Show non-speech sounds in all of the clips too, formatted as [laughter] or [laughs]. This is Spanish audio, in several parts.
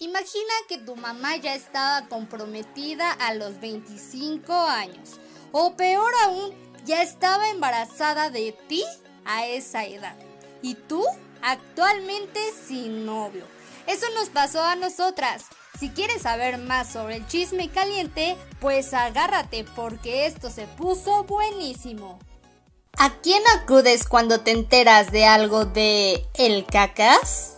Imagina que tu mamá ya estaba comprometida a los 25 años. O peor aún, ya estaba embarazada de ti a esa edad. Y tú actualmente sin novio. Eso nos pasó a nosotras. Si quieres saber más sobre el chisme caliente, pues agárrate porque esto se puso buenísimo. ¿A quién acudes cuando te enteras de algo de el cacas?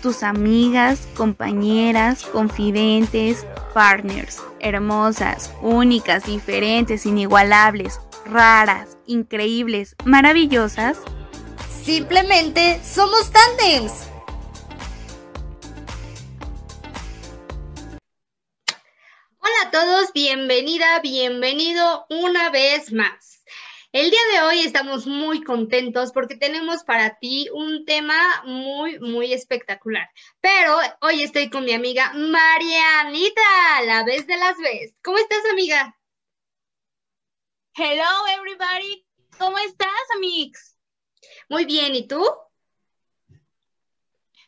tus amigas, compañeras, confidentes, partners, hermosas, únicas, diferentes, inigualables, raras, increíbles, maravillosas. Simplemente somos tandems. Hola a todos, bienvenida, bienvenido una vez más. El día de hoy estamos muy contentos porque tenemos para ti un tema muy, muy espectacular. Pero hoy estoy con mi amiga Marianita, la vez de las vez. ¿Cómo estás, amiga? Hello, everybody. ¿Cómo estás, amigos? Muy bien, ¿y tú?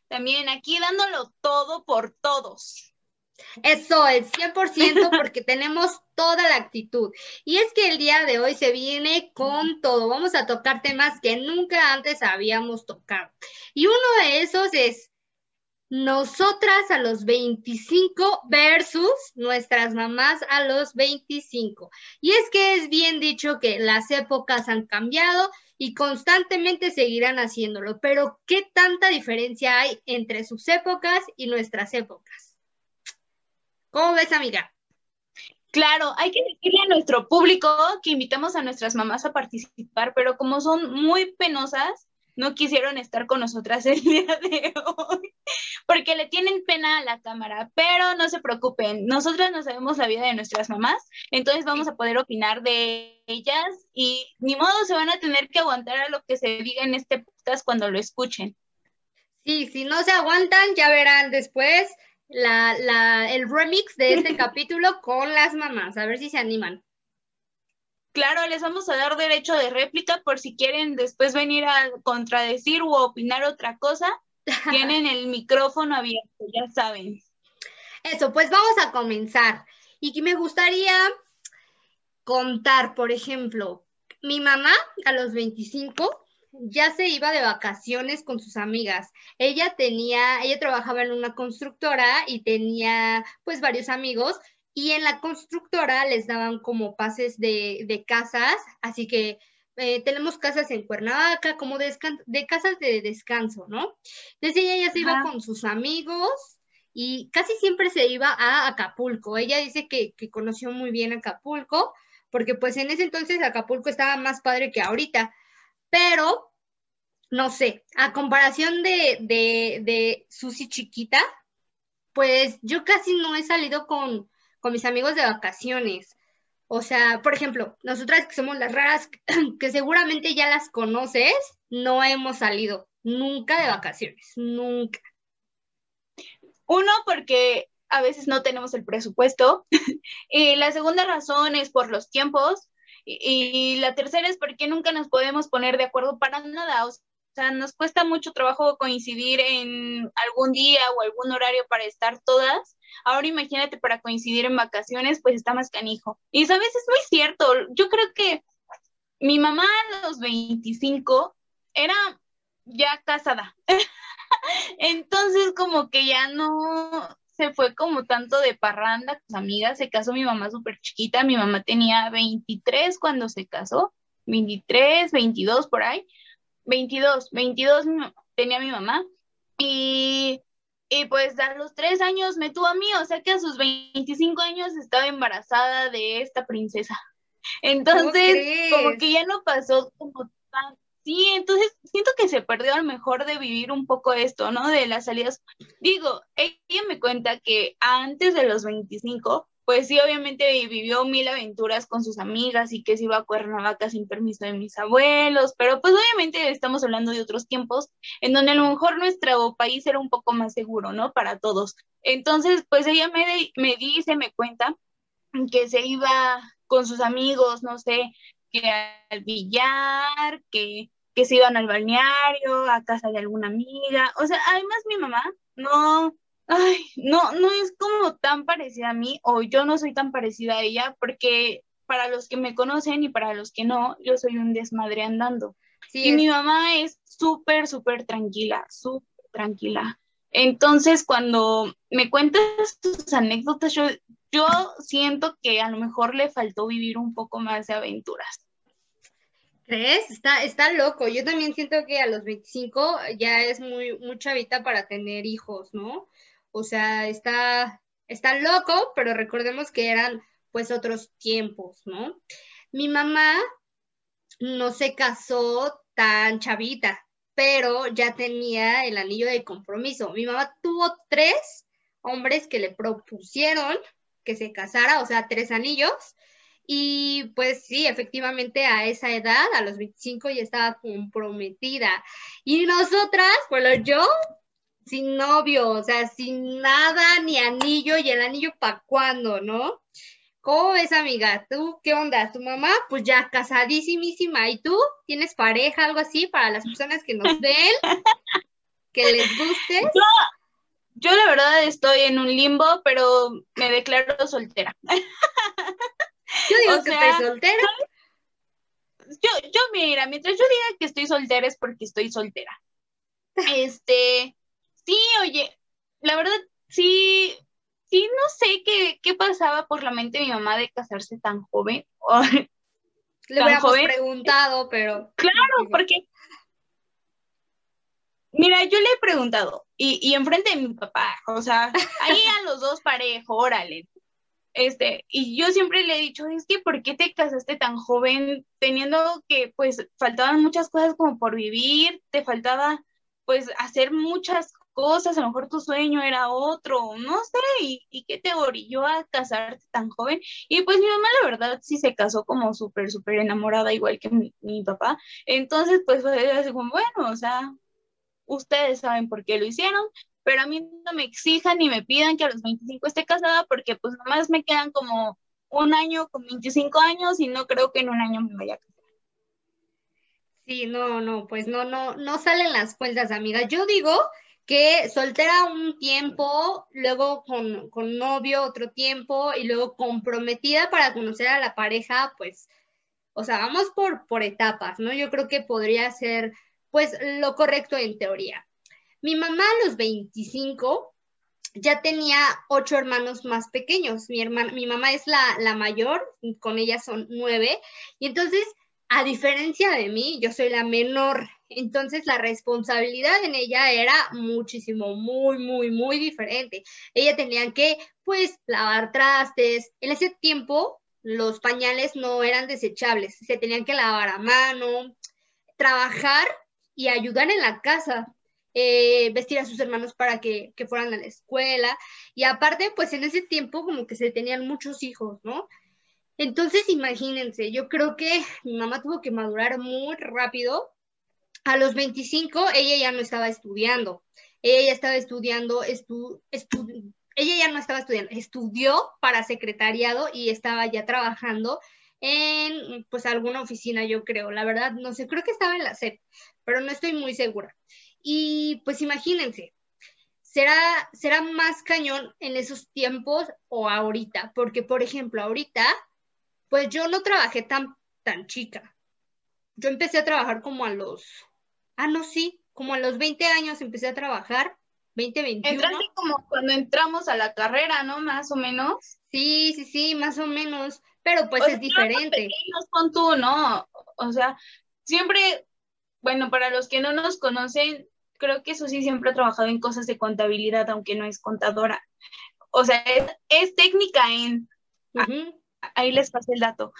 También aquí dándolo todo por todos. Eso, el 100% [laughs] porque tenemos toda la actitud. Y es que el día de hoy se viene con todo. Vamos a tocar temas que nunca antes habíamos tocado. Y uno de esos es nosotras a los 25 versus nuestras mamás a los 25. Y es que es bien dicho que las épocas han cambiado y constantemente seguirán haciéndolo, pero ¿qué tanta diferencia hay entre sus épocas y nuestras épocas? ¿Cómo ves, amiga? Claro, hay que decirle a nuestro público que invitamos a nuestras mamás a participar, pero como son muy penosas, no quisieron estar con nosotras [laughs] el día de hoy, porque le tienen pena a la cámara, pero no se preocupen, nosotras no sabemos la vida de nuestras mamás, entonces vamos a poder opinar de ellas y ni modo se van a tener que aguantar a lo que se diga en este podcast cuando lo escuchen. Sí, si no se aguantan, ya verán después la, la, el remix de este [laughs] capítulo con las mamás, a ver si se animan. Claro, les vamos a dar derecho de réplica por si quieren después venir a contradecir o opinar otra cosa. [laughs] Tienen el micrófono abierto, ya saben. Eso, pues vamos a comenzar. Y que me gustaría contar, por ejemplo, mi mamá a los 25 ya se iba de vacaciones con sus amigas. Ella tenía, ella trabajaba en una constructora y tenía pues varios amigos y en la constructora les daban como pases de, casas, así que eh, tenemos casas en Cuernavaca, como de, de, casas de descanso, ¿no? Entonces ella ya se iba con sus amigos y casi siempre se iba a Acapulco. Ella dice que, que conoció muy bien Acapulco, porque pues en ese entonces Acapulco estaba más padre que ahorita pero no sé, a comparación de, de, de Susi chiquita, pues yo casi no he salido con, con mis amigos de vacaciones. O sea, por ejemplo, nosotras que somos las raras, [clears throat] que seguramente ya las conoces, no hemos salido nunca de vacaciones, nunca. Uno, porque a veces no tenemos el presupuesto. [laughs] y la segunda razón es por los tiempos. Y, la tercera es porque nunca nos podemos poner de acuerdo para nada. Sea, nos cuesta mucho trabajo coincidir en algún día o algún horario para estar todas. Ahora imagínate para coincidir en vacaciones, pues está más canijo. Y sabes, es muy cierto. Yo creo que mi mamá a los 25 era ya casada. [laughs] Entonces como que ya no, se fue como tanto de parranda con sus amigas, se casó mi mamá súper chiquita, mi mamá tenía 23 cuando se casó, 23, 22 por ahí, 22, 22 tenía mi mamá y, y pues a los tres años me tuvo a mí, o sea que a sus 25 años estaba embarazada de esta princesa. Entonces, como que ya no pasó como tan, Sí, entonces siento que se perdió al mejor de vivir un poco esto, ¿no? De las salidas. Digo, ella me cuenta que antes de los 25, pues sí, obviamente vivió mil aventuras con sus amigas y que se iba a Cuernavaca sin permiso de mis abuelos, pero pues obviamente estamos hablando de otros tiempos en donde a lo mejor nuestro país era un poco más seguro, ¿no? Para todos. Entonces, pues ella me, me dice, me cuenta que se iba con sus amigos, no sé, que al billar, que, que se iban al balneario, a casa de alguna amiga. O sea, además mi mamá no, ay, no, no es como tan parecida a mí, o yo no soy tan parecida a ella, porque para los que me conocen y para los que no, yo soy un desmadre andando. y mi mamá es súper, súper tranquila, súper tranquila. Entonces, cuando me cuentas sus anécdotas, yo, yo siento que a lo mejor le faltó vivir un poco más de aventuras. ¿Crees? Está, está loco. Yo también siento que a los 25 ya es muy, muy chavita para tener hijos, ¿no? O sea, está, está loco, pero recordemos que eran pues otros tiempos, ¿no? Mi mamá no se casó tan chavita, pero ya tenía el anillo de compromiso. Mi mamá tuvo tres hombres que le propusieron que se casara, o sea, tres anillos. Y pues sí, efectivamente a esa edad, a los 25, ya estaba comprometida. Y nosotras, bueno, yo sin novio, o sea, sin nada, ni anillo, y el anillo para cuándo, ¿no? ¿Cómo ves, amiga? ¿Tú qué onda? ¿Tu mamá? Pues ya casadísimísima. ¿Y tú? ¿Tienes pareja, algo así, para las personas que nos ven? [laughs] ¿Que les guste? Yo, yo la verdad estoy en un limbo, pero me declaro soltera. [laughs] Yo digo que estoy soltera. Yo, yo, mira, mientras yo diga que estoy soltera es porque estoy soltera. [laughs] Este, Sí, oye, la verdad, sí, sí, no sé qué, qué pasaba por la mente de mi mamá de casarse tan joven. Le hubiéramos preguntado, pero. Claro, porque. Mira, yo le he preguntado, y, y enfrente de mi papá, o sea, ahí a los dos parejo, órale. Este, y yo siempre le he dicho, es que ¿por qué te casaste tan joven teniendo que pues faltaban muchas cosas como por vivir, te faltaba pues hacer muchas cosas, a lo mejor tu sueño era otro, no sé, y, y qué te orilló a casarte tan joven. Y pues mi mamá, la verdad, sí se casó como súper, súper enamorada, igual que mi, papá. Entonces, pues fue bueno, o sea, ustedes saben por qué lo hicieron, pero a mí no me exijan ni me pidan que a los 25 esté casada, porque pues nomás me quedan como un año con 25 años y no creo que en un año me vaya a casar. Sí, no, no, pues no, no, no salen las cuentas, amiga. Yo digo que soltera un tiempo, luego con, con, novio otro tiempo y luego comprometida para conocer a la pareja, pues, o sea, vamos por, por etapas, ¿no? Yo creo que podría ser, pues, lo correcto en teoría. Mi mamá a los 25 ya tenía ocho hermanos más pequeños. Mi, hermana, mi mamá es la, la mayor, con ella son nueve, y entonces a diferencia de mí, yo soy la menor, entonces la responsabilidad en ella era muchísimo, muy, muy, muy diferente. Ella tenía que, pues, lavar trastes. En ese tiempo, los pañales no eran desechables, se tenían que lavar a mano, trabajar y ayudar en la casa. Eh, vestir a sus hermanos para que, que fueran a la escuela. Y aparte, pues en ese tiempo como que se tenían muchos hijos, ¿no? Entonces, imagínense, yo creo que mi mamá tuvo que madurar muy rápido. A los 25, ella ya no estaba estudiando. Ella ya estaba estudiando, estu, ella ya no estaba estudiando, estudió para secretariado y estaba ya trabajando en pues alguna oficina, yo creo. La verdad, no sé, creo que estaba en la SEP, pero no estoy muy segura. Y pues imagínense, será, será más cañón en esos tiempos o ahorita, porque por ejemplo, ahorita pues yo no trabajé tan, tan chica. Yo empecé a trabajar como a los, ah, no, sí, como a los 20 años empecé a trabajar, 20, 21. Entraste como cuando entramos a la carrera, ¿no? Más o menos. Sí, sí, sí, más o menos, pero pues es diferente. Pequeños con tú, ¿no? O sea, siempre, bueno, para los que no nos conocen, creo que Susi siempre ha trabajado en cosas de contabilidad, aunque no es contadora. O sea, es, técnica en ahí les pasé el dato.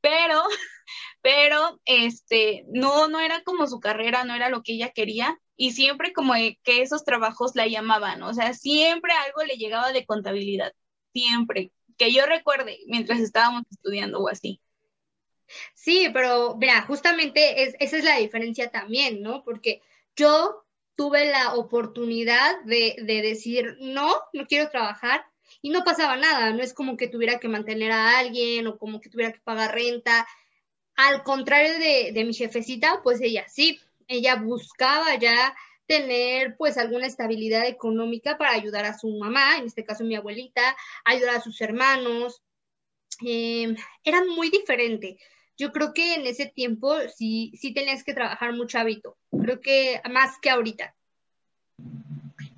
Pero, [laughs] pero, este, no, no era como su carrera, no era lo que ella quería y siempre como que esos trabajos la llamaban, o sea, siempre algo le llegaba de contabilidad, siempre. que yo recuerde mientras estábamos estudiando o así. Sí, pero mira, justamente esa es la diferencia también, ¿no? Porque yo tuve la oportunidad de, decir, no, no quiero trabajar y no pasaba nada, no es como que tuviera que mantener a alguien o como que tuviera que pagar renta. Al contrario de, de mi jefecita, pues ella sí, ella buscaba ya tener pues alguna estabilidad económica para ayudar a su mamá, en este caso mi abuelita, ayudar a sus hermanos. Eh, era muy diferente. Yo creo que en ese tiempo sí, sí tenías que trabajar mucho hábito, creo que más que ahorita.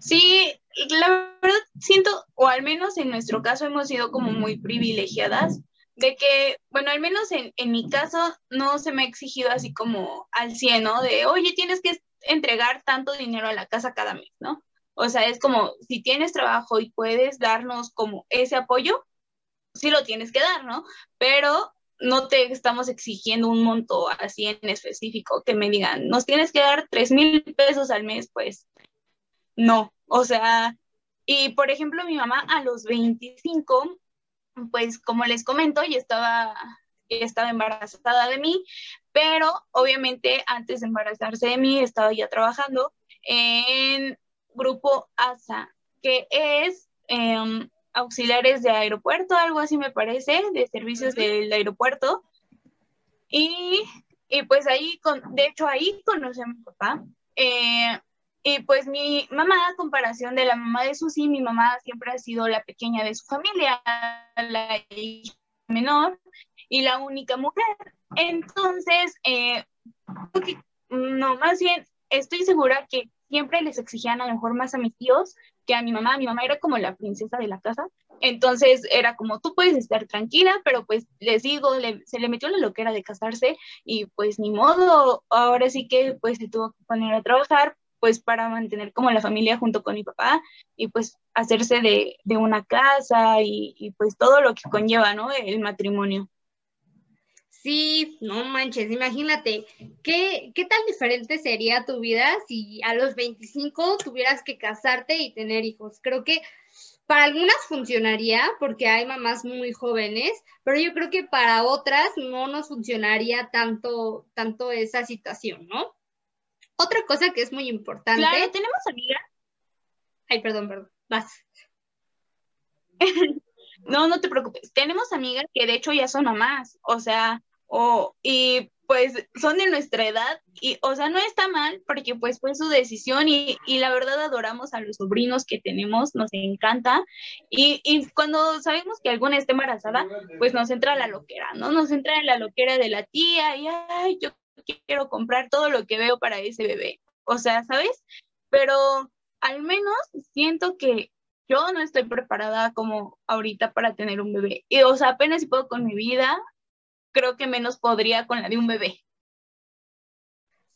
Sí, la verdad siento, o al menos en nuestro caso hemos sido como muy privilegiadas, de que, bueno, al menos en, en mi caso no se me ha exigido así como al 100, ¿no? De, oye, tienes que entregar tanto dinero a la casa cada mes, ¿no? O sea, es como, si tienes trabajo y puedes darnos como ese apoyo, sí lo tienes que dar, ¿no? Pero no te estamos exigiendo un monto así en específico, que me digan, nos tienes que dar tres mil pesos al mes, pues no, o sea, y por ejemplo, mi mamá a los 25, pues como les comento, ya estaba, estaba embarazada de mí, pero obviamente antes de embarazarse de mí estaba ya trabajando en Grupo ASA, que es em, auxiliares de aeropuerto, algo así me parece, de servicios del aeropuerto. Y, y, pues ahí, con, de hecho ahí conocí a mi papá. Eh, y pues mi mamá, a comparación de la mamá de Susi, mi mamá siempre ha sido la pequeña de su familia, la hija menor y la única mujer. Entonces, eh, no, más bien estoy segura que siempre les exigían a lo mejor más a mis tíos que a mi mamá. Mi mamá era como la princesa de la casa. Entonces era como, tú puedes estar tranquila, pero pues les digo, se le metió la loquera de casarse y pues ni modo, ahora sí que pues se tuvo que poner a trabajar pues para mantener como la familia junto con mi papá y pues hacerse de, una casa y, y, pues todo lo que conlleva, ¿no? El matrimonio. Sí, no manches, imagínate, ¿qué, ¿qué tan diferente sería tu vida si a los 25 tuvieras que casarte y tener hijos? Creo que para algunas funcionaría porque hay mamás muy jóvenes, pero yo creo que para otras no nos funcionaría tanto, tanto esa situación, ¿no? Otra cosa que es muy importante. Claro, tenemos amigas. Ay, perdón, perdón. Vas. [laughs] no, no te preocupes. Tenemos amigas que de hecho ya son mamás, o sea, o, y pues son de nuestra edad y, o sea, no está mal porque pues fue su decisión y, y la verdad adoramos a los sobrinos que tenemos, nos encanta y, y, cuando sabemos que alguna está embarazada, pues nos entra la loquera, ¿no? Nos entra la loquera de la tía y, ay, yo quiero comprar todo lo que veo para ese bebé. O sea, ¿sabes? Pero al menos siento que yo no estoy preparada como ahorita para tener un bebé. Y, o sea, apenas si puedo con mi vida, creo que menos podría con la de un bebé.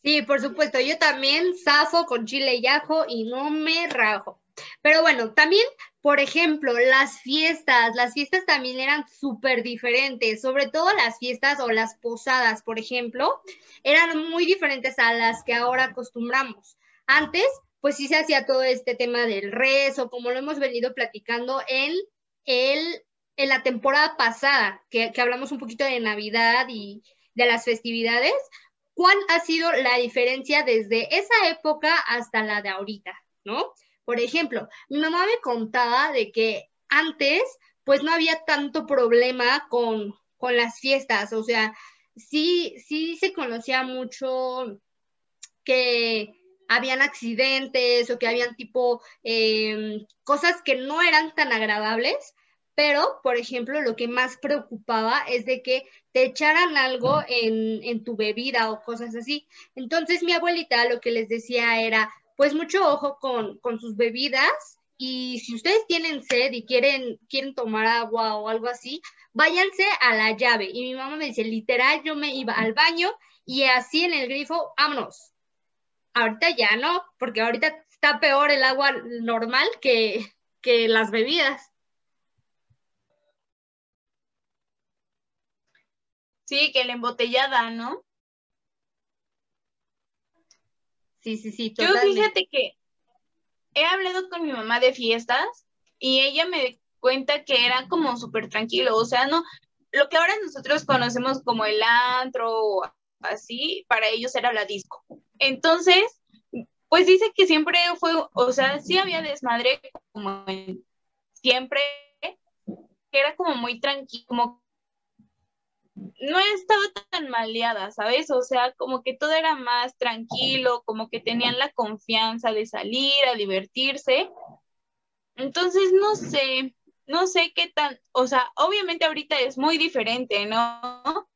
Sí, por supuesto, yo también zafo con chile y ajo y no me rajo. Pero bueno, también, por ejemplo, las fiestas, las fiestas también eran súper diferentes, sobre todo las fiestas o las posadas, por ejemplo, eran muy diferentes a las que ahora acostumbramos. Antes, pues sí se hacía todo este tema del rezo, como lo hemos venido platicando en, el, en la temporada pasada, que, que hablamos un poquito de Navidad y de las festividades. ¿Cuál ha sido la diferencia desde esa época hasta la de ahorita? ¿No? Por ejemplo, mi mamá me contaba de que antes, pues no había tanto problema con, con las fiestas, o sea, sí, sí se conocía mucho que habían accidentes o que habían tipo em, cosas que no eran tan agradables, pero, por ejemplo, lo que más preocupaba es de que te echaran algo en, en, tu bebida o cosas así. Entonces mi abuelita lo que les decía era, pues mucho ojo con, con sus bebidas y si ustedes tienen sed y quieren, quieren tomar agua o algo así, váyanse a la llave. Y mi mamá me dice, literal, yo me iba al baño y así en el grifo, vámonos. Ahorita ya no, porque ahorita está peor el agua normal que, que las bebidas. Sí, que la embotellada, ¿no? Sí, sí, sí. Yo fíjate que he hablado con mi mamá de fiestas y ella me cuenta que era como súper tranquilo, o sea, no, lo que ahora nosotros conocemos como el antro, así, para ellos era la disco. Entonces, pues dice que siempre fue, o sea, sí había desmadre como siempre, que era como muy tranquilo, como no estaba tan maleada, ¿sabes? O sea, como que todo era más tranquilo, como que tenían la confianza de salir a divertirse. Entonces, no sé, no sé qué tan, o sea, obviamente ahorita es muy diferente, ¿no?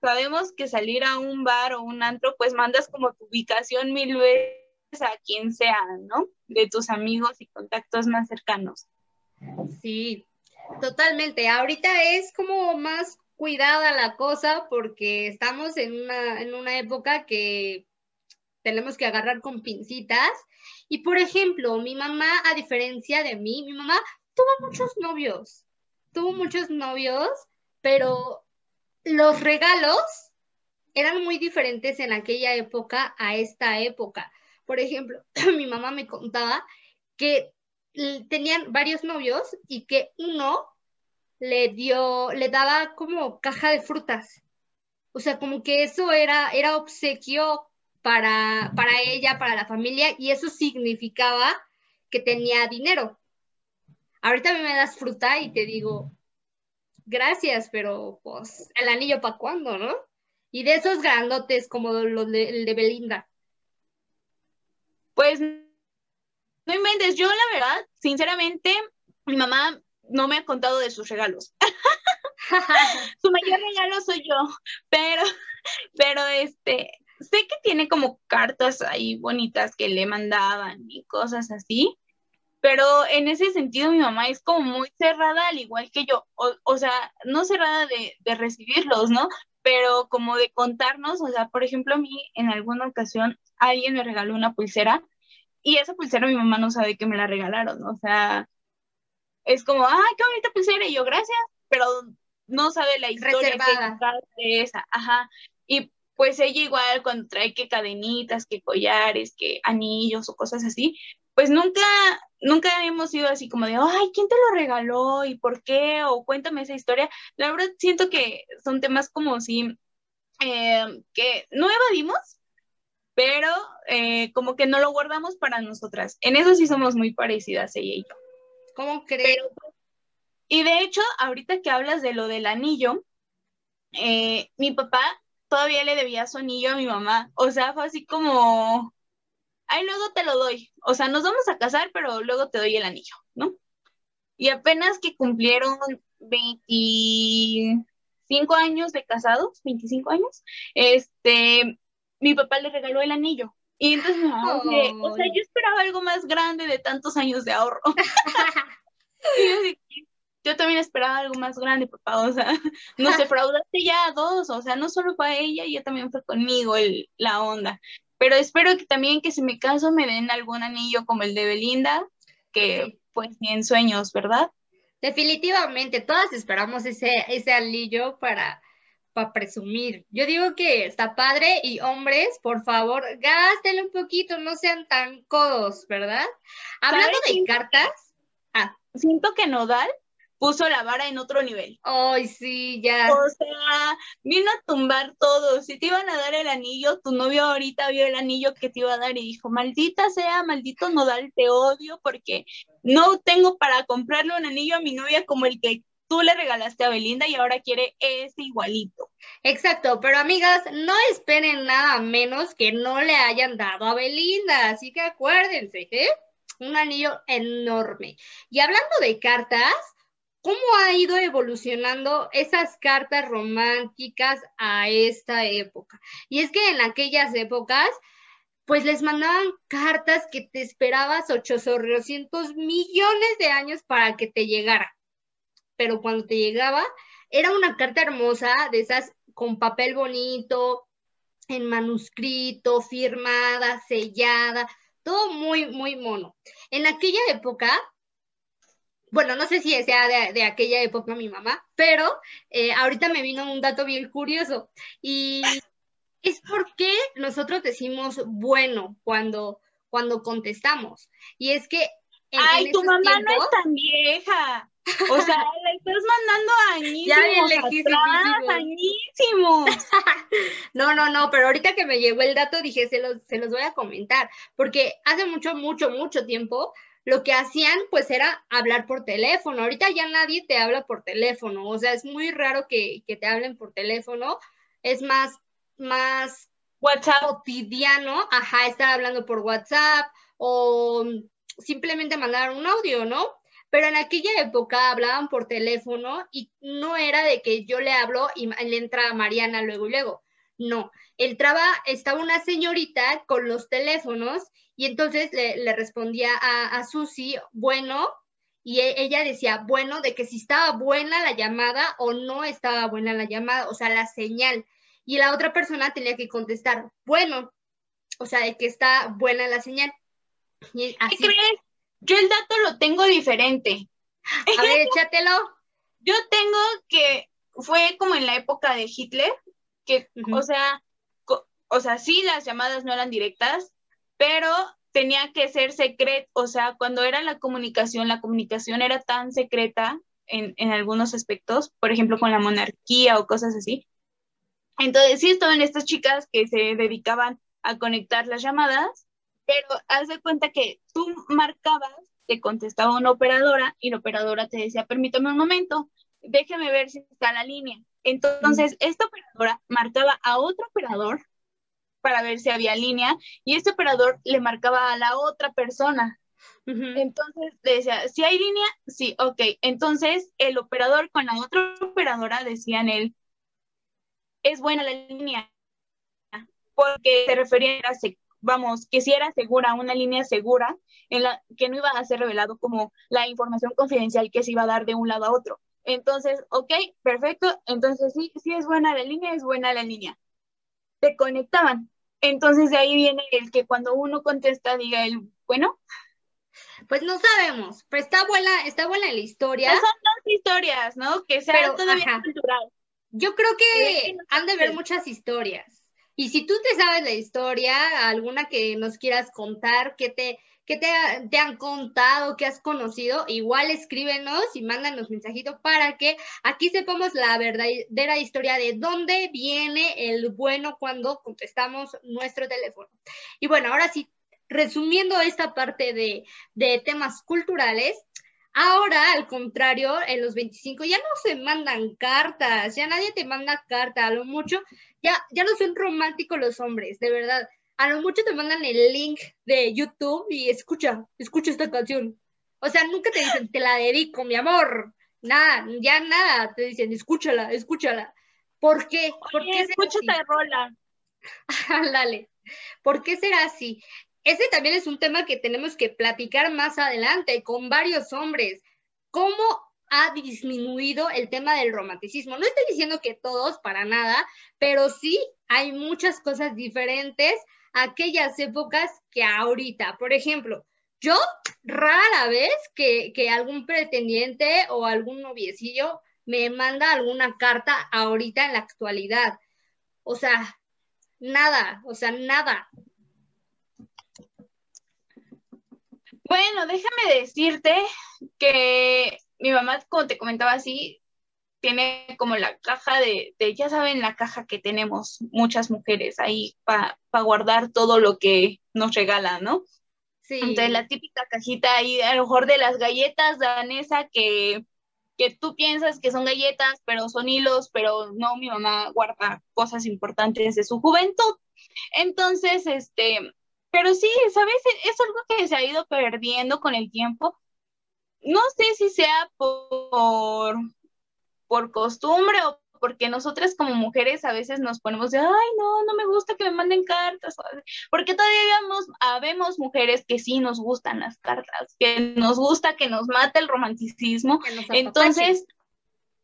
Sabemos que salir a un bar o un antro, pues mandas como tu ubicación mil veces a quien sea, ¿no? De tus amigos y contactos más cercanos. Sí, totalmente. Ahorita es como más cuidada la cosa porque estamos en una, en una época que tenemos que agarrar con pincitas. Y por ejemplo, mi mamá, a diferencia de mí, mi mamá tuvo muchos novios, tuvo muchos novios, pero los regalos eran muy diferentes en aquella época a esta época. Por ejemplo, [clears throat] mi mamá me contaba que tenían varios novios y que uno le dio, le daba como caja de frutas. O sea, como que eso era, era obsequio para, para ella, para la familia, y eso significaba que tenía dinero. Ahorita me das fruta y te digo, gracias, pero pues el anillo para cuándo, ¿no? Y de esos grandotes como los de, de Belinda. Pues no inventes, yo la verdad, sinceramente, mi mamá no me ha contado de sus regalos. [laughs] [laughs] Su mayor regalo soy yo, pero, pero este, sé que tiene como cartas ahí bonitas que le mandaban y cosas así, pero en ese sentido mi mamá es como muy cerrada, al igual que yo, o, sea, no cerrada de, de, recibirlos, ¿no? Pero como de contarnos, o sea, por ejemplo, a mí en alguna ocasión alguien me regaló una pulsera y esa pulsera mi mamá no sabe que me la regalaron, o sea, es como, ay, qué bonita pulsera, y yo, gracias, pero no sabe la historia de esa, ajá. Y pues ella igual cuando trae que cadenitas, que collares, que anillos o cosas así, pues nunca, nunca hemos sido así como de, ay, ¿quién te lo regaló? ¿Y por qué? O cuéntame esa historia. La verdad siento que son temas como si, eh, que no evadimos, pero eh, como que no lo guardamos para nosotras. En eso sí somos muy parecidas ella y yo. ¿Cómo creo? y de hecho, ahorita que hablas de lo del anillo, eh, mi papá todavía le debía su anillo a mi mamá. O sea, fue así como, ay, luego te lo doy. O sea, nos vamos a casar, pero luego te doy el anillo, ¿no? Y apenas que cumplieron 25 años de casados, 25 años, este, mi papá le regaló el anillo. Y entonces, o sea, yo esperaba algo más grande de tantos años de ahorro. [laughs] [laughs] yo, también esperaba algo más grande, papá, o sea, nos [laughs] defraudaste ya a dos, o sea, no solo fue a ella, ya también fue conmigo el, la onda. Pero espero que también que si me caso me den algún anillo como el de Belinda, que pues ni en sueños, ¿verdad? Definitivamente, todas esperamos ese, ese anillo para para presumir. Yo digo que está padre y hombres, por favor, gástenle un poquito, no sean tan codos, ¿verdad? Hablando de cartas. Ah. Siento que Nodal puso la vara en otro nivel. Ay, sí, ya. O sea, vino a tumbar todo. Si te iban a dar el anillo, tu novio ahorita vio el anillo que te iba a dar y dijo, maldita sea, maldito Nodal, te odio porque no tengo para comprarle un anillo a mi novia como el que tú le regalaste a Belinda y ahora quiere ese igualito. Exacto, pero amigas, no esperen nada menos que no le hayan dado a Belinda, así que acuérdense, ¿eh? Un anillo enorme. Y hablando de cartas, ¿cómo ha ido evolucionando esas cartas románticas a esta época? Y es que en aquellas épocas, pues les mandaban cartas que te esperabas 800 millones de años para que te llegara pero cuando te llegaba, era una carta hermosa, de esas con papel bonito, en manuscrito, firmada, sellada, todo muy, muy mono. En aquella época, bueno, no sé si sea de, aquella época mi mamá, pero eh, ahorita me vino un dato bien curioso y es porque nosotros decimos bueno cuando, cuando contestamos. Y es que... Ay, tu mamá no es tan vieja. O [laughs] sea, le estás mandando añísimos. Ya bien atrás, añísimos. [laughs] no, no, no, pero ahorita que me llegó el dato dije, se los, se los voy a comentar, porque hace mucho, mucho, mucho tiempo lo que hacían pues era hablar por teléfono. Ahorita ya nadie te habla por teléfono, o sea, es muy raro que, que te hablen por teléfono, es más, más WhatsApp cotidiano, ajá, estar hablando por WhatsApp o simplemente mandar un audio, ¿no? Pero en aquella época hablaban por teléfono y no era de que yo le hablo y le entra a Mariana luego y luego. No, entraba, estaba una señorita con los teléfonos y entonces le, respondía a, a Susi, bueno, y e, ella decía, bueno, de que si estaba buena la llamada o no estaba buena la llamada, o sea, la señal. Y la otra persona tenía que contestar, bueno, o sea, de que está buena la señal. ¿Qué crees? Yo el dato lo tengo diferente. A ver, [laughs] échatelo. Yo tengo que fue como en la época de Hitler, que, o sea, o sea, sí, las llamadas no eran directas, pero tenía que ser secreto, o sea, cuando era la comunicación, la comunicación era tan secreta en, en, algunos aspectos, por ejemplo, con la monarquía o cosas así. Entonces, sí estaban estas chicas que se dedicaban a conectar las llamadas pero haz de cuenta que tú marcabas, te contestaba una operadora y la operadora te decía, permítame un momento, déjeme ver si está la línea. Entonces, esta operadora marcaba a otro operador para ver si había línea y este operador le marcaba a la otra persona. Entonces le decía, si hay línea, sí, ok. Entonces el operador con la otra operadora decían él, es buena la línea, porque se refería a vamos, que si era segura, una línea segura, en la que no iba a ser revelado como la información confidencial que se iba a dar de un lado a otro. Entonces, ok, perfecto, entonces sí, sí es buena la línea, es buena la línea. Te conectaban. Entonces de ahí viene el que cuando uno contesta diga el, bueno. Pues no sabemos, pero está buena, está buena la historia. son dos historias, ¿no? Que sea todavía cultural. Yo creo que han de ver muchas historias. Y si tú te sabes la historia, alguna que nos quieras contar, que te, que te, te, han contado, que has conocido, igual escríbenos y mándanos mensajito para que aquí sepamos la verdadera historia de dónde viene el bueno cuando contestamos nuestro teléfono. Y bueno, ahora sí, resumiendo esta parte de, de temas culturales, Ahora, al contrario, en los 25 ya no se mandan cartas, ya nadie te manda carta, a lo mucho, ya, ya no son románticos los hombres, de verdad. A lo mucho te mandan el link de YouTube y escucha, escucha esta canción. O sea, nunca te dicen, te la dedico, mi amor. Nada, ya nada, te dicen, escúchala, escúchala. ¿Por qué? ¿Por qué escucha esta rola. [laughs] Dale. ¿Por qué será así? Ese también es un tema que tenemos que platicar más adelante con varios hombres. ¿Cómo ha disminuido el tema del romanticismo? No estoy diciendo que todos, para nada, pero sí hay muchas cosas diferentes a aquellas épocas que ahorita. Por ejemplo, yo rara vez que, que algún pretendiente o algún noviecillo me manda alguna carta ahorita en la actualidad. O sea, nada, o sea, nada. Bueno, déjame decirte que mi mamá, como te comentaba así, tiene como la caja de, ya saben, la caja que tenemos muchas mujeres ahí para guardar todo lo que nos regala, ¿no? Sí. Entonces la típica cajita ahí, a lo mejor de las galletas danesa que, que tú piensas que son galletas, pero son hilos, pero no, mi mamá guarda cosas importantes de su juventud. Entonces, este, pero sí, ¿sabes? Es algo que se ha ido perdiendo con el tiempo. No sé si sea por, por costumbre o porque nosotras como mujeres a veces nos ponemos de, ay, no, no me gusta que me manden cartas, porque todavía habemos mujeres que sí nos gustan las cartas, que nos gusta que nos mate el romanticismo. Entonces,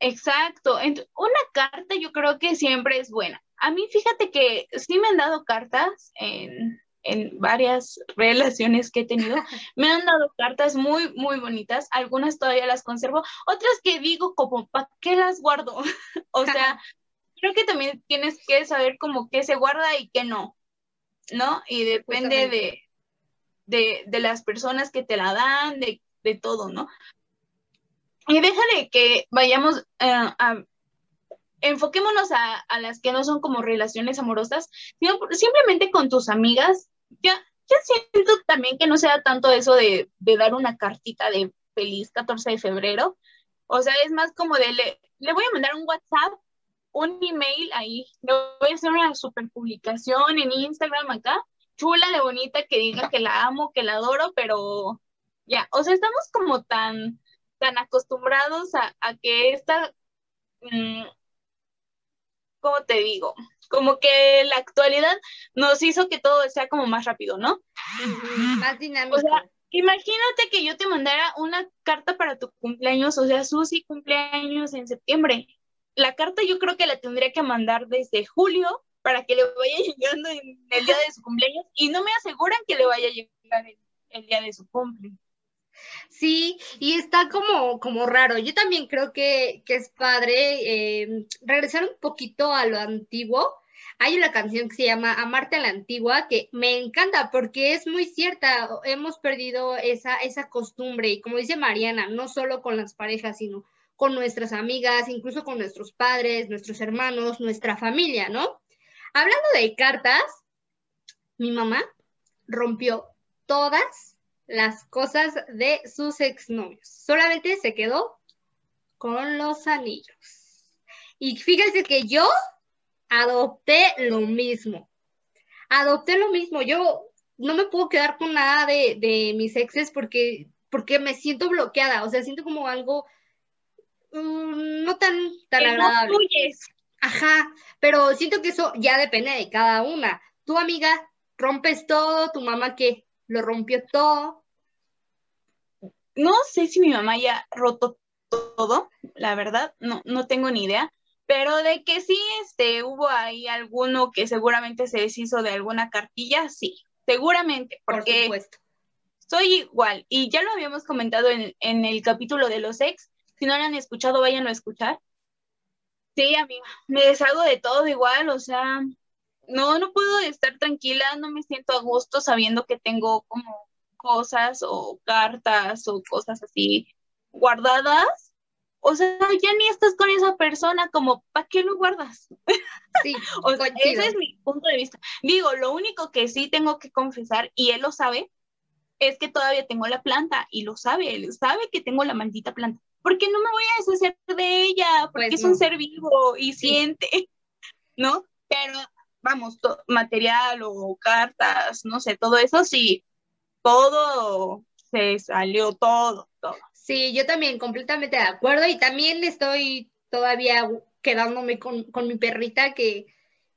exacto, una carta yo creo que siempre es buena. A mí fíjate que sí me han dado cartas en, en varias relaciones que he tenido, [laughs] me han dado cartas muy, muy bonitas, algunas todavía las conservo, otras que digo como, ¿para qué las guardo? [laughs] o sea, [laughs] creo que también tienes que saber como qué se guarda y qué no, ¿no? Y depende de, de, de, las personas que te la dan, de, de todo, ¿no? y deja de que vayamos eh, a enfoquémonos a, las que no son como relaciones amorosas, sino simplemente con tus amigas. Ya, ya siento también que no sea tanto eso de, dar una cartita de feliz 14 de febrero. O sea, es más como de le, voy a mandar un WhatsApp, un email ahí, le voy a hacer una super publicación en Instagram acá, chula de bonita, que diga que la amo, que la adoro, pero ya, o sea, estamos como tan, tan acostumbrados a, que esta mm, ¿cómo te digo? Como que la actualidad nos hizo que todo sea como más rápido, ¿no? Más dinámico. O sea, imagínate que yo te mandara una carta para tu cumpleaños, o sea, Susi cumpleaños en septiembre. La carta yo creo que la tendría que mandar desde julio para que le vaya [laughs] llegando en el día de su cumpleaños y no me aseguran que le vaya a llegar el, el día de su cumpleaños. Sí, y está como, como raro. Yo también creo que, es padre eh, regresar un poquito a lo antiguo. Hay una canción que se llama Amarte a la Antigua que me encanta porque es muy cierta. Hemos perdido esa, esa costumbre y como dice Mariana, no solo con las parejas, sino con nuestras amigas, incluso con nuestros padres, nuestros hermanos, nuestra familia, ¿no? Hablando de cartas, mi mamá rompió todas las cosas de sus exnovios. Solamente se quedó con los anillos. Y fíjense que yo adopté lo mismo. Adopté lo mismo. Yo no me puedo quedar con nada de, mis exes porque, porque me siento bloqueada. O sea, siento como algo mm, no tan, tan agradable. Ajá, pero siento que eso ya depende de cada una. Tu amiga, rompes todo, tu mamá que lo rompió todo. No sé si mi mamá ya roto todo, la verdad, no, no tengo ni idea, pero de que sí, este, hubo ahí alguno que seguramente se deshizo de alguna cartilla, sí, seguramente, porque soy igual, y ya lo habíamos comentado en, en el capítulo de los ex, si no lo han escuchado, váyanlo a escuchar. Sí, amiga, me deshago de todo igual, o sea, no, no puedo estar tranquila, no me siento a gusto sabiendo que tengo como cosas o cartas o cosas así guardadas. O sea, ya ni estás con esa persona, como, ¿para qué lo guardas? Sí, [laughs] o sea, ese es mi punto de vista. Digo, lo único que sí tengo que confesar, y él lo sabe, es que todavía tengo la planta, y lo sabe, él sabe que tengo la maldita planta. Porque no me voy a deshacer de ella, porque pues es un ser vivo y siente, [laughs] ¿no? Pero vamos, material o cartas, no sé, todo eso sí, todo se salió, todo, todo. Sí, yo también completamente de acuerdo y también estoy todavía quedándome con, mi perrita que,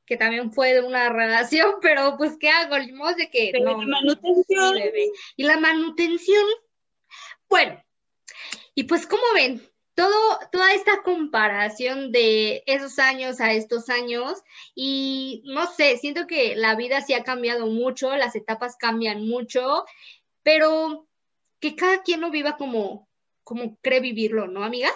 que también fue de una relación, [laughs] pero pues ¿qué hago? El de que... la manutención. y la manutención, bueno, y pues como ven, toda esta comparación de esos años a estos años y no sé, siento que la vida sí ha cambiado mucho, las etapas cambian mucho, pero que cada quien lo viva como, como cree vivirlo, ¿no, amiga?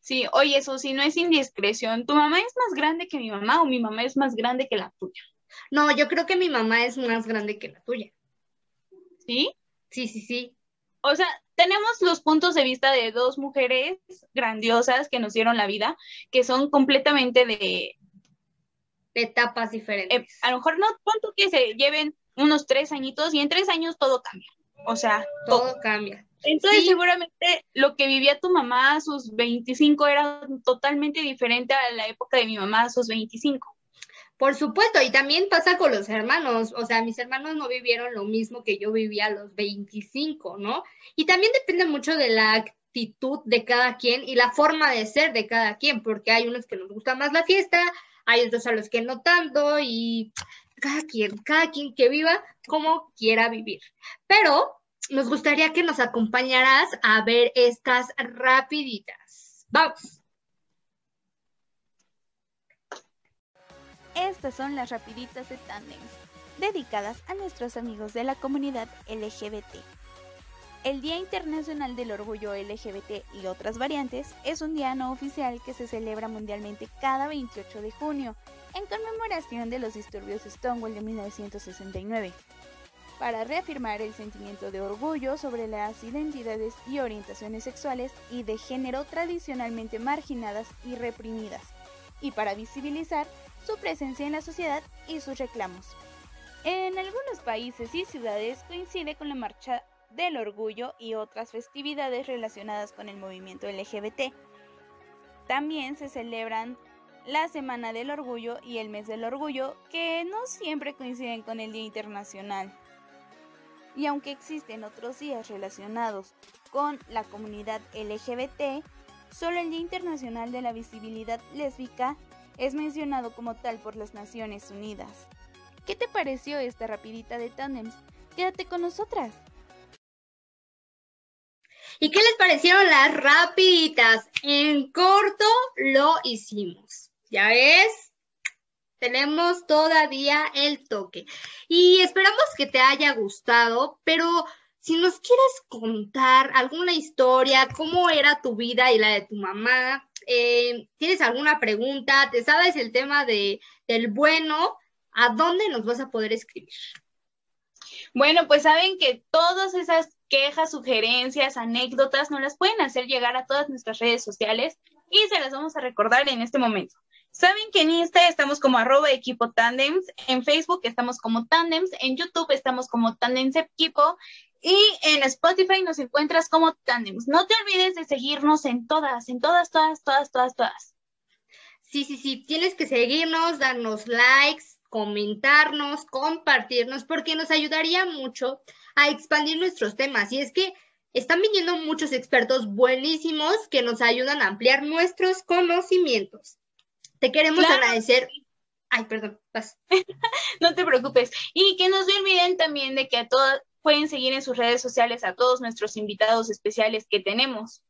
Sí, oye, eso sí, no es indiscreción. ¿Tu mamá es más grande que mi mamá o mi mamá es más grande que la tuya? No, yo creo que mi mamá es más grande que la tuya. ¿Sí? Sí, sí, sí. O sea, tenemos los puntos de vista de dos mujeres grandiosas que nos dieron la vida, que son completamente de... etapas diferentes. Eh, a lo mejor no tanto que se lleven unos tres añitos y en tres años todo cambia. O sea, todo, cambia. Entonces, seguramente lo que vivía tu mamá a sus 25 era totalmente diferente a la época de mi mamá a sus 25. Por supuesto, y también pasa con los hermanos, o sea, mis hermanos no vivieron lo mismo que yo vivía a los 25, ¿no? Y también depende mucho de la actitud de cada quien y la forma de ser de cada quien, porque hay unos que nos gusta más la fiesta, hay otros a los que no tanto, y cada quien, cada quien que viva como quiera vivir. Pero nos gustaría que nos acompañaras a ver estas rapiditas. Vamos. Estas son las rapiditas de Tandems, dedicadas a nuestros amigos de la comunidad LGBT. El Día Internacional del Orgullo LGBT y otras variantes es un día no oficial que se celebra mundialmente cada 28 de junio, en conmemoración de los disturbios Stonewall de 1969. para reafirmar el sentimiento de orgullo sobre las identidades y orientaciones sexuales y de género tradicionalmente marginadas y reprimidas, y para visibilizar su presencia en la sociedad y sus reclamos. En algunos países y ciudades coincide con la Marcha del Orgullo y otras festividades relacionadas con el movimiento LGBT. También se celebran la Semana del Orgullo y el Mes del Orgullo, que no siempre coinciden con el Día Internacional. Y aunque existen otros días relacionados con la comunidad LGBT, solo el Día Internacional de la Visibilidad Lésbica es mencionado como tal por las Naciones Unidas. ¿Qué te pareció esta rapidita de Tandems? Quédate con nosotras. ¿Y qué les parecieron las rapiditas? En corto lo hicimos. ¿Ya ves? Tenemos todavía el toque. Y esperamos que te haya gustado, pero si nos quieres contar alguna historia, cómo era tu vida y la de tu mamá, eh, tienes alguna pregunta, te sabes el tema de, del bueno, ¿a dónde nos vas a poder escribir? Bueno, pues saben que todas esas quejas, sugerencias, anécdotas nos las pueden hacer llegar a todas nuestras redes sociales y se las vamos a recordar en este momento. Saben que en Insta estamos como arroba equipo tandems, en Facebook estamos como tandems, en YouTube estamos como tandems equipo y en Spotify nos encuentras como tandems. No te olvides de seguirnos en todas, en todas, todas, todas, todas, todas. Sí, sí, sí, tienes que seguirnos, darnos likes, comentarnos, compartirnos, porque nos ayudaría mucho a expandir nuestros temas. Y es que están viniendo muchos expertos buenísimos que nos ayudan a ampliar nuestros conocimientos. Te queremos agradecer. Ay, perdón, [laughs] no te preocupes. Y que no se olviden también de que a todos pueden seguir en sus redes sociales a todos nuestros invitados especiales que tenemos.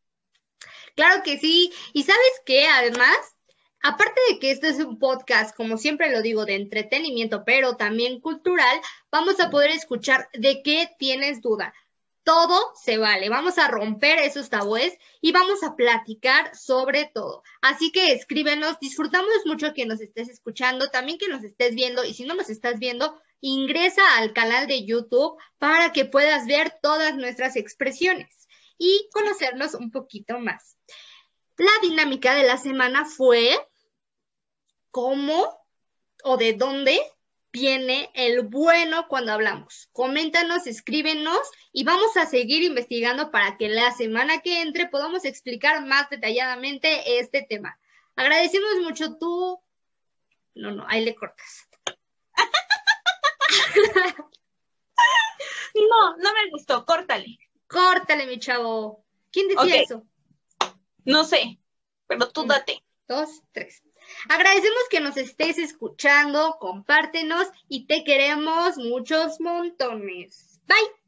Claro que sí. Y sabes qué, además, Aparte de que este es un podcast, como siempre lo digo, de entretenimiento, pero también cultural, vamos a poder escuchar de qué tienes duda. Todo se vale. Vamos a romper esos tabúes y vamos a platicar sobre todo. Así que escríbenos. Disfrutamos mucho que nos estés escuchando, también que nos estés viendo. Y si no nos estás viendo, ingresa al canal de YouTube para que puedas ver todas nuestras expresiones y conocernos un poquito más. La dinámica de la semana fue cómo o de dónde viene el bueno cuando hablamos. Coméntanos, escríbenos y vamos a seguir investigando para que la semana que entre podamos explicar más detalladamente este tema. Agradecemos mucho tú. No, no, ahí le cortas. No, no me gustó, córtale. Córtale, mi chavo. ¿Quién decía eso? No sé, pero tú date. Dos, tres. Agradecemos que nos estés escuchando, compártenos y te queremos muchos montones. Bye.